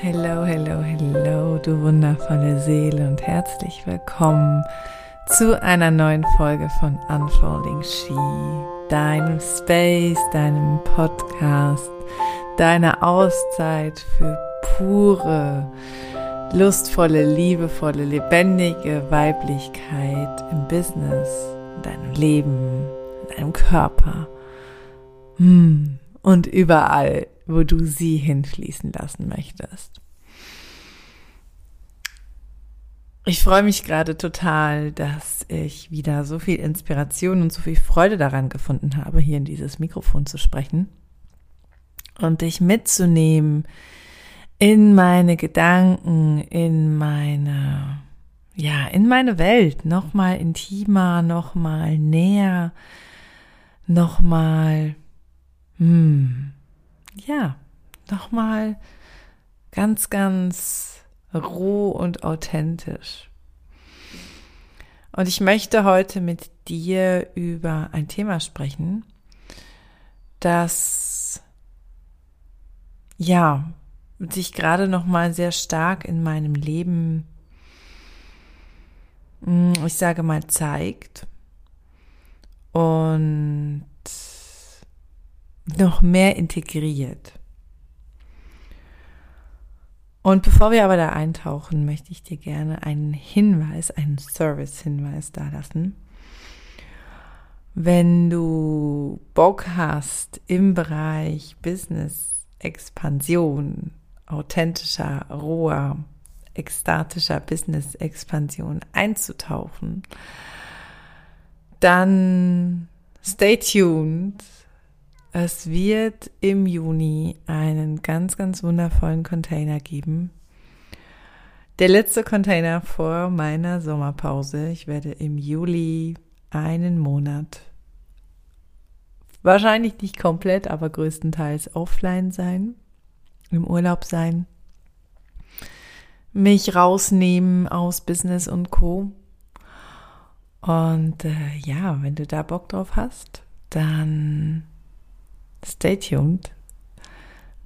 Hello, hello, hello, du wundervolle Seele und herzlich willkommen zu einer neuen Folge von Unfolding She, deinem Space, deinem Podcast, deiner Auszeit für pure, lustvolle, liebevolle, lebendige Weiblichkeit im Business, in deinem Leben, in deinem Körper. Hm, und überall wo du sie hinfließen lassen möchtest. Ich freue mich gerade total, dass ich wieder so viel Inspiration und so viel Freude daran gefunden habe, hier in dieses Mikrofon zu sprechen und dich mitzunehmen in meine Gedanken, in meine, ja, in meine Welt, nochmal intimer, nochmal näher, nochmal, hm, ja, nochmal ganz, ganz roh und authentisch. Und ich möchte heute mit dir über ein Thema sprechen, das ja sich gerade noch mal sehr stark in meinem Leben, hm, ich sage mal, zeigt und noch mehr integriert. Und bevor wir aber da eintauchen, möchte ich dir gerne einen Hinweis, einen Service-Hinweis da lassen. Wenn du Bock hast im Bereich Business-Expansion, authentischer, roher, ekstatischer Business-Expansion einzutauchen, dann stay tuned es wird im Juni einen ganz, ganz wundervollen Container geben. Der letzte Container vor meiner Sommerpause. Ich werde im Juli einen Monat, wahrscheinlich nicht komplett, aber größtenteils offline sein, im Urlaub sein, mich rausnehmen aus Business und Co. Und äh, ja, wenn du da Bock drauf hast, dann Stay tuned.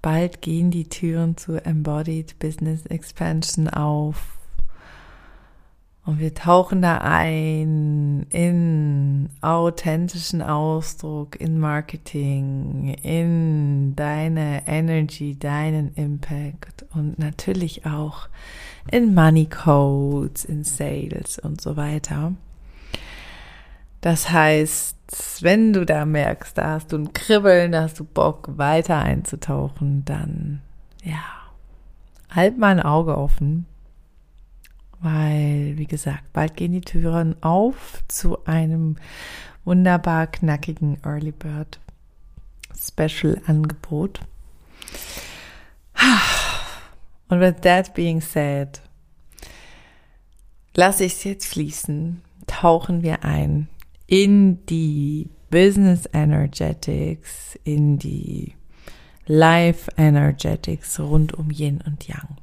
Bald gehen die Türen zu Embodied Business Expansion auf. Und wir tauchen da ein in authentischen Ausdruck, in Marketing, in deine Energy, deinen Impact und natürlich auch in Money Codes, in Sales und so weiter. Das heißt, wenn du da merkst, da hast du ein Kribbeln, da hast du Bock, weiter einzutauchen, dann ja, halt mal ein Auge offen. Weil, wie gesagt, bald gehen die Türen auf zu einem wunderbar knackigen Early Bird Special Angebot. Und with that being said, lasse ich es jetzt fließen, tauchen wir ein in die Business Energetics, in die Life Energetics rund um Yin und Yang.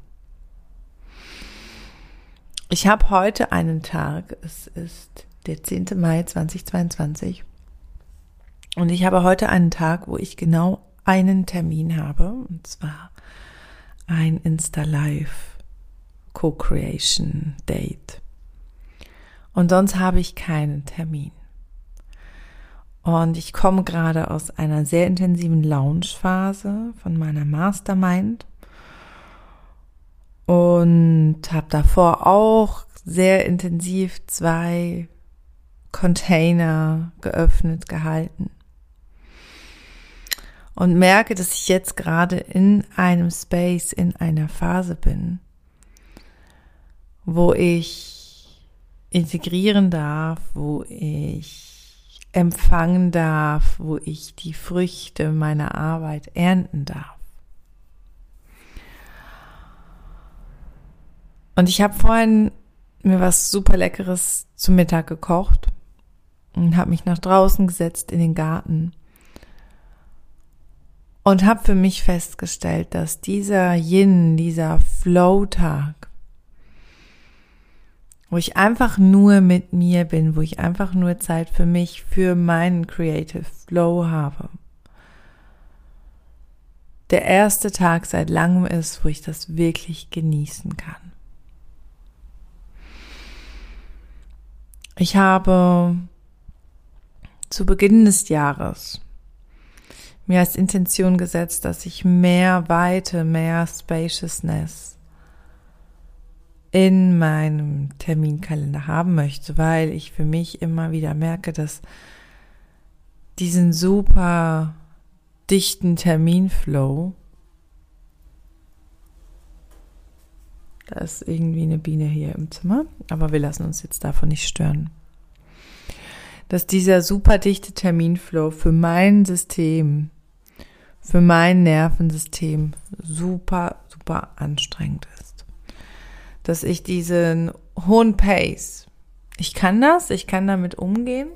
Ich habe heute einen Tag, es ist der 10. Mai 2022 und ich habe heute einen Tag, wo ich genau einen Termin habe und zwar ein Insta Live Co-Creation Date. Und sonst habe ich keinen Termin. Und ich komme gerade aus einer sehr intensiven Launchphase von meiner Mastermind und habe davor auch sehr intensiv zwei Container geöffnet gehalten. Und merke, dass ich jetzt gerade in einem Space, in einer Phase bin, wo ich integrieren darf, wo ich empfangen darf, wo ich die Früchte meiner Arbeit ernten darf. Und ich habe vorhin mir was super leckeres zum Mittag gekocht und habe mich nach draußen gesetzt in den Garten und habe für mich festgestellt, dass dieser Yin, dieser Flow-Tag wo ich einfach nur mit mir bin, wo ich einfach nur Zeit für mich, für meinen Creative Flow habe. der erste Tag seit langem ist, wo ich das wirklich genießen kann. Ich habe zu Beginn des Jahres mir als Intention gesetzt, dass ich mehr Weite, mehr Spaciousness in meinem Terminkalender haben möchte, weil ich für mich immer wieder merke, dass diesen super dichten Terminflow, da ist irgendwie eine Biene hier im Zimmer, aber wir lassen uns jetzt davon nicht stören, dass dieser super dichte Terminflow für mein System für mein Nervensystem super, super anstrengend ist. Dass ich diesen hohen Pace, ich kann das, ich kann damit umgehen,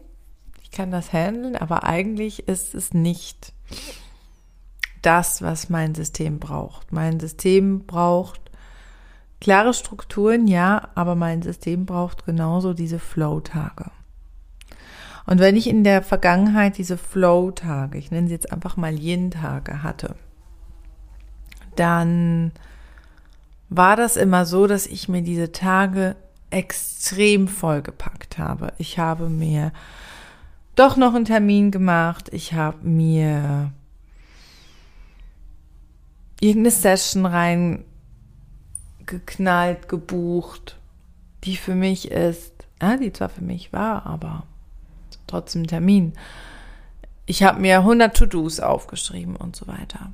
ich kann das handeln, aber eigentlich ist es nicht das, was mein System braucht. Mein System braucht klare Strukturen, ja, aber mein System braucht genauso diese Flow-Tage. Und wenn ich in der Vergangenheit diese Flow-Tage, ich nenne sie jetzt einfach mal Yin-Tage hatte, dann war das immer so, dass ich mir diese Tage extrem vollgepackt habe. Ich habe mir doch noch einen Termin gemacht. Ich habe mir irgendeine Session reingeknallt, gebucht, die für mich ist, ja, die zwar für mich war, aber trotzdem Termin. Ich habe mir 100 To-Dos aufgeschrieben und so weiter.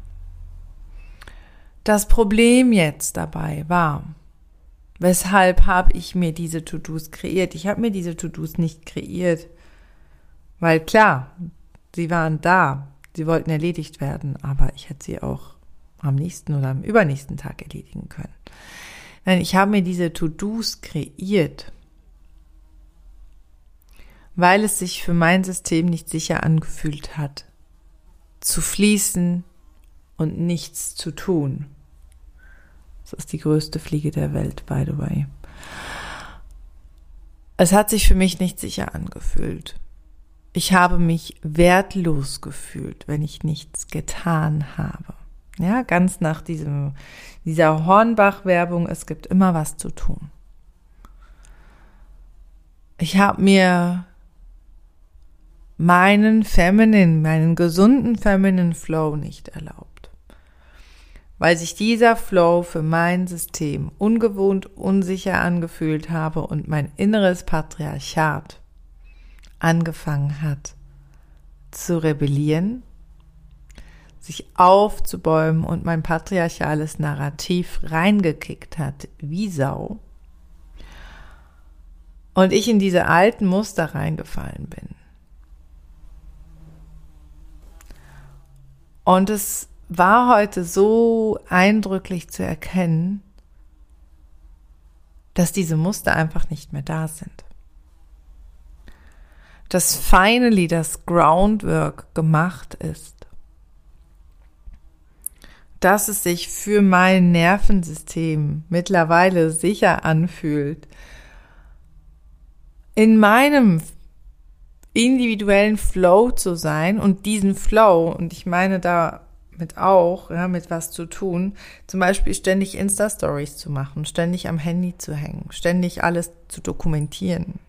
Das Problem jetzt dabei war, weshalb habe ich mir diese To-Dos kreiert? Ich habe mir diese To-Dos nicht kreiert, weil klar, sie waren da, sie wollten erledigt werden, aber ich hätte sie auch am nächsten oder am übernächsten Tag erledigen können. Nein, ich habe mir diese To-Dos kreiert, weil es sich für mein System nicht sicher angefühlt hat, zu fließen und nichts zu tun. Das ist die größte Fliege der Welt, by the way. Es hat sich für mich nicht sicher angefühlt. Ich habe mich wertlos gefühlt, wenn ich nichts getan habe. Ja, ganz nach diesem, dieser Hornbach-Werbung, es gibt immer was zu tun. Ich habe mir meinen feminine, meinen gesunden feminine Flow nicht erlaubt. Weil sich dieser Flow für mein System ungewohnt unsicher angefühlt habe und mein inneres Patriarchat angefangen hat zu rebellieren, sich aufzubäumen und mein patriarchales Narrativ reingekickt hat, wie Sau. Und ich in diese alten Muster reingefallen bin. Und es war heute so eindrücklich zu erkennen, dass diese Muster einfach nicht mehr da sind. Dass finally das Groundwork gemacht ist. Dass es sich für mein Nervensystem mittlerweile sicher anfühlt, in meinem individuellen Flow zu sein und diesen Flow, und ich meine damit auch, ja, mit was zu tun, zum Beispiel ständig Insta-Stories zu machen, ständig am Handy zu hängen, ständig alles zu dokumentieren.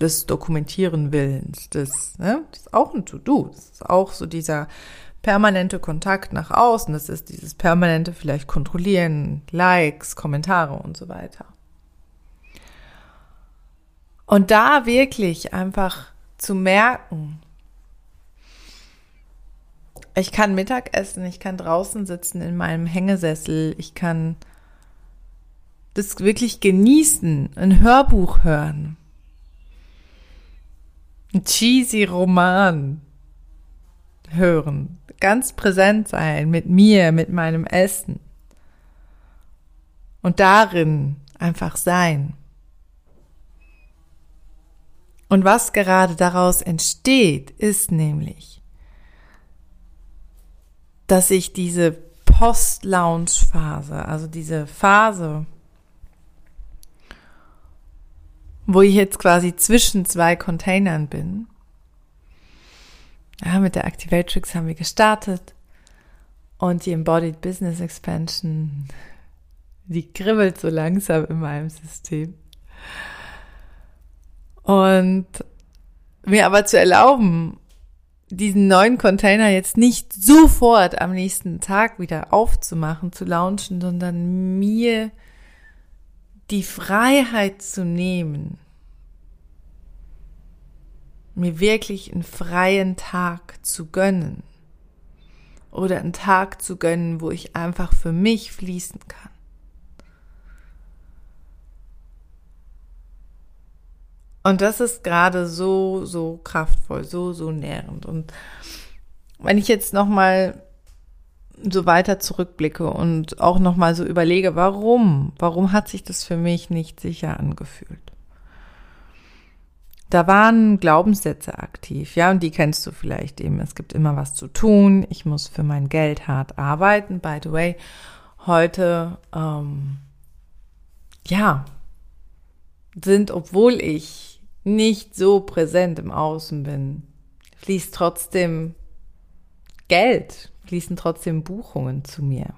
Des Dokumentieren Willens, das, ne, das ist auch ein To-Do, das ist auch so dieser permanente Kontakt nach außen, das ist dieses permanente vielleicht Kontrollieren, Likes, Kommentare und so weiter. Und da wirklich einfach zu merken, ich kann Mittag essen, ich kann draußen sitzen in meinem Hängesessel, ich kann das wirklich genießen, ein Hörbuch hören, ein cheesy Roman hören, ganz präsent sein mit mir, mit meinem Essen. Und darin einfach sein. Und was gerade daraus entsteht, ist nämlich, dass ich diese Post-Lounge-Phase, also diese Phase, wo ich jetzt quasi zwischen zwei Containern bin, ja, mit der Activatrix haben wir gestartet. Und die Embodied Business Expansion, die kribbelt so langsam in meinem System. Und mir aber zu erlauben, diesen neuen Container jetzt nicht sofort am nächsten Tag wieder aufzumachen, zu launchen, sondern mir die Freiheit zu nehmen, mir wirklich einen freien Tag zu gönnen oder einen Tag zu gönnen, wo ich einfach für mich fließen kann. Und das ist gerade so, so kraftvoll, so, so nährend. Und wenn ich jetzt nochmal so weiter zurückblicke und auch nochmal so überlege, warum, warum hat sich das für mich nicht sicher angefühlt? Da waren Glaubenssätze aktiv, ja, und die kennst du vielleicht eben. Es gibt immer was zu tun. Ich muss für mein Geld hart arbeiten. By the way, heute, ähm, ja, sind, obwohl ich nicht so präsent im Außen bin, fließt trotzdem Geld, fließen trotzdem Buchungen zu mir.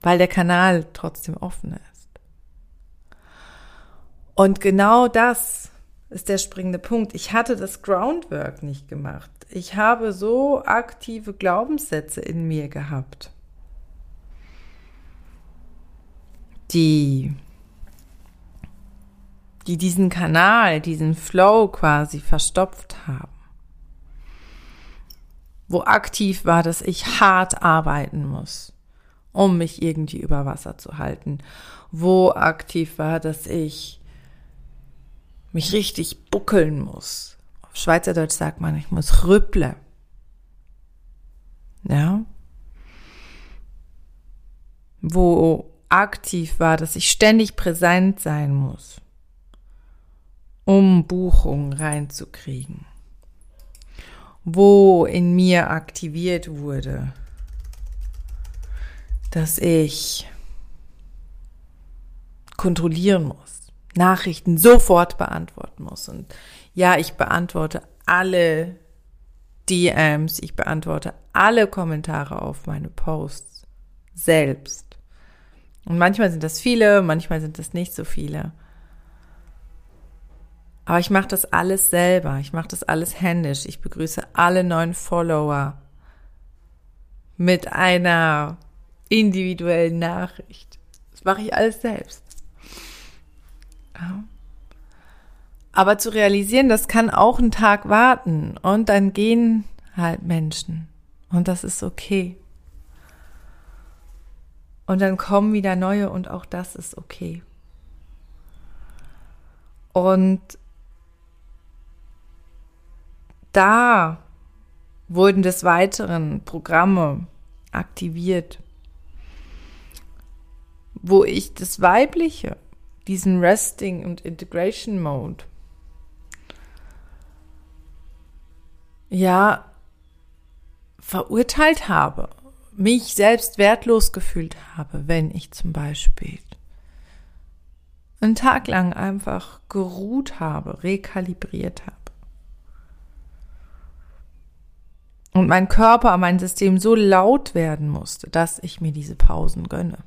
Weil der Kanal trotzdem offen ist. Und genau das ist der springende Punkt. Ich hatte das Groundwork nicht gemacht. Ich habe so aktive Glaubenssätze in mir gehabt, die die diesen Kanal, diesen Flow quasi verstopft haben. Wo aktiv war, dass ich hart arbeiten muss, um mich irgendwie über Wasser zu halten. Wo aktiv war, dass ich mich richtig buckeln muss. Auf Schweizerdeutsch sagt man, ich muss rüpple. Ja. Wo aktiv war, dass ich ständig präsent sein muss um Buchungen reinzukriegen. Wo in mir aktiviert wurde, dass ich kontrollieren muss, Nachrichten sofort beantworten muss. Und ja, ich beantworte alle DMs, ich beantworte alle Kommentare auf meine Posts selbst. Und manchmal sind das viele, manchmal sind das nicht so viele. Aber ich mache das alles selber. Ich mache das alles händisch. Ich begrüße alle neuen Follower mit einer individuellen Nachricht. Das mache ich alles selbst. Aber zu realisieren, das kann auch einen Tag warten und dann gehen halt Menschen und das ist okay. Und dann kommen wieder neue und auch das ist okay. Und da wurden des Weiteren Programme aktiviert, wo ich das Weibliche, diesen Resting und Integration Mode, ja, verurteilt habe, mich selbst wertlos gefühlt habe, wenn ich zum Beispiel einen Tag lang einfach geruht habe, rekalibriert habe. Und mein Körper, mein System so laut werden musste, dass ich mir diese Pausen gönne.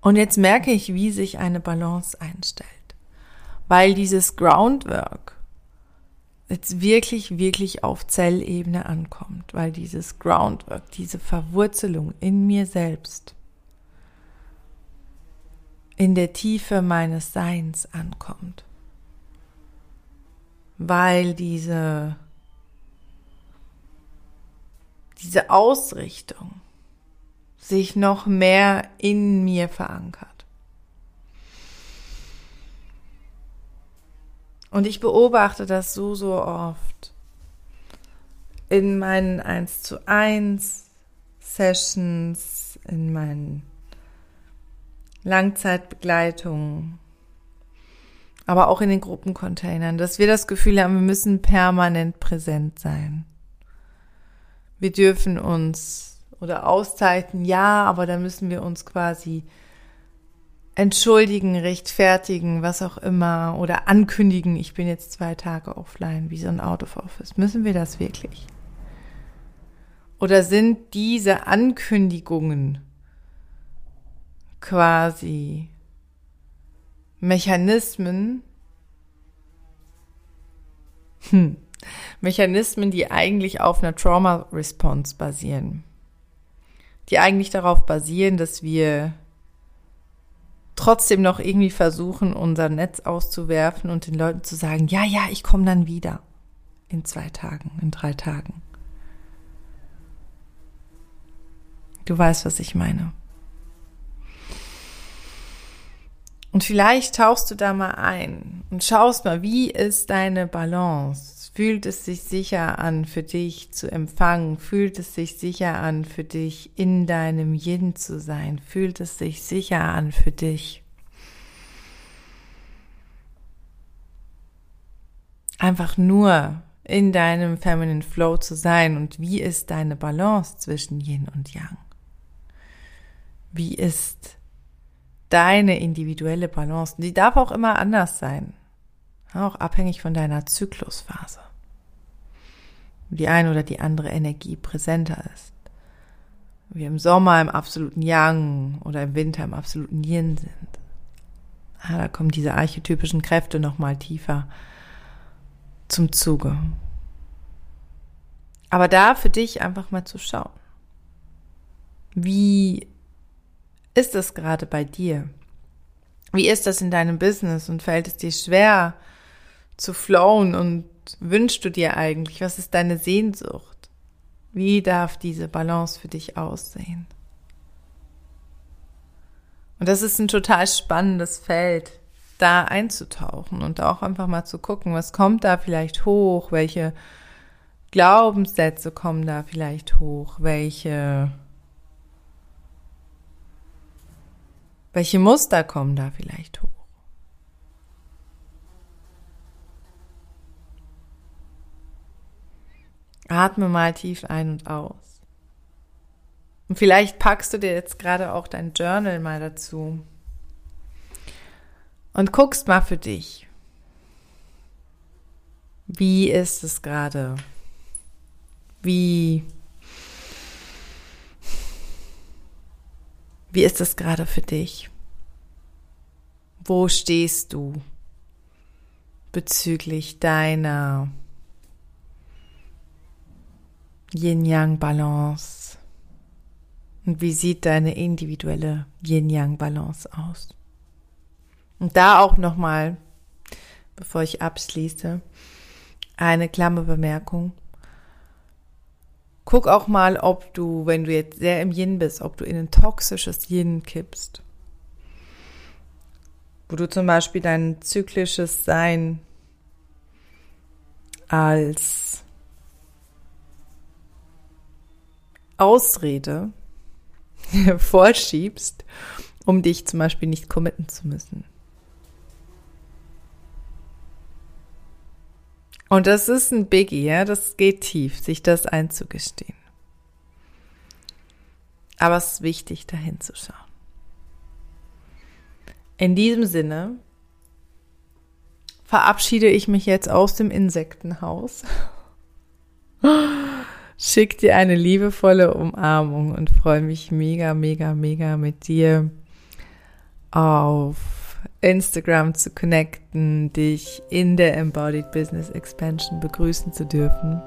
Und jetzt merke ich, wie sich eine Balance einstellt, weil dieses Groundwork jetzt wirklich, wirklich auf Zellebene ankommt, weil dieses Groundwork, diese Verwurzelung in mir selbst, in der Tiefe meines Seins ankommt weil diese, diese Ausrichtung sich noch mehr in mir verankert. Und ich beobachte das so, so oft in meinen 1 zu 1 Sessions, in meinen Langzeitbegleitungen, aber auch in den Gruppencontainern, dass wir das Gefühl haben, wir müssen permanent präsent sein. Wir dürfen uns oder Auszeiten, ja, aber da müssen wir uns quasi entschuldigen, rechtfertigen, was auch immer oder ankündigen, ich bin jetzt zwei Tage offline, wie so ein Out of Office. Müssen wir das wirklich? Oder sind diese Ankündigungen quasi Mechanismen, hm, Mechanismen, die eigentlich auf einer Trauma-Response basieren. Die eigentlich darauf basieren, dass wir trotzdem noch irgendwie versuchen, unser Netz auszuwerfen und den Leuten zu sagen, ja, ja, ich komme dann wieder. In zwei Tagen, in drei Tagen. Du weißt, was ich meine. Und vielleicht tauchst du da mal ein und schaust mal, wie ist deine Balance? Fühlt es sich sicher an für dich zu empfangen? Fühlt es sich sicher an für dich in deinem Yin zu sein? Fühlt es sich sicher an für dich? Einfach nur in deinem Feminine Flow zu sein und wie ist deine Balance zwischen Yin und Yang? Wie ist deine individuelle Balance. Die darf auch immer anders sein. Auch abhängig von deiner Zyklusphase. Die eine oder die andere Energie präsenter ist. Wir im Sommer im absoluten Yang oder im Winter im absoluten Yin sind. Ah, da kommen diese archetypischen Kräfte nochmal tiefer zum Zuge. Aber da für dich einfach mal zu schauen. Wie ist es gerade bei dir? Wie ist das in deinem Business und fällt es dir schwer zu flowen und wünschst du dir eigentlich? Was ist deine Sehnsucht? Wie darf diese Balance für dich aussehen? Und das ist ein total spannendes Feld, da einzutauchen und auch einfach mal zu gucken, was kommt da vielleicht hoch, welche Glaubenssätze kommen da vielleicht hoch, welche Welche Muster kommen da vielleicht hoch? Atme mal tief ein und aus. Und vielleicht packst du dir jetzt gerade auch dein Journal mal dazu und guckst mal für dich. Wie ist es gerade? Wie Wie ist es gerade für dich? Wo stehst du bezüglich deiner Yin-Yang-Balance? Und wie sieht deine individuelle Yin-Yang-Balance aus? Und da auch nochmal, bevor ich abschließe, eine Klammerbemerkung. Guck auch mal, ob du, wenn du jetzt sehr im Yin bist, ob du in ein toxisches Yin kippst. Wo du zum Beispiel dein zyklisches Sein als Ausrede vorschiebst, um dich zum Beispiel nicht committen zu müssen. Und das ist ein Biggie, ja, das geht tief, sich das einzugestehen. Aber es ist wichtig, dahin zu schauen. In diesem Sinne verabschiede ich mich jetzt aus dem Insektenhaus. Schick dir eine liebevolle Umarmung und freue mich mega, mega, mega mit dir auf Instagram zu connecten, dich in der Embodied Business Expansion begrüßen zu dürfen.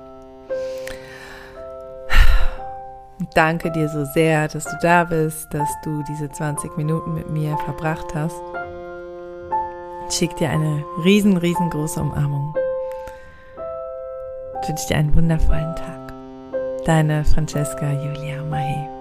Danke dir so sehr, dass du da bist, dass du diese 20 Minuten mit mir verbracht hast. Schick dir eine riesen, riesengroße Umarmung. Ich wünsche dir einen wundervollen Tag. Deine Francesca Julia Mahe.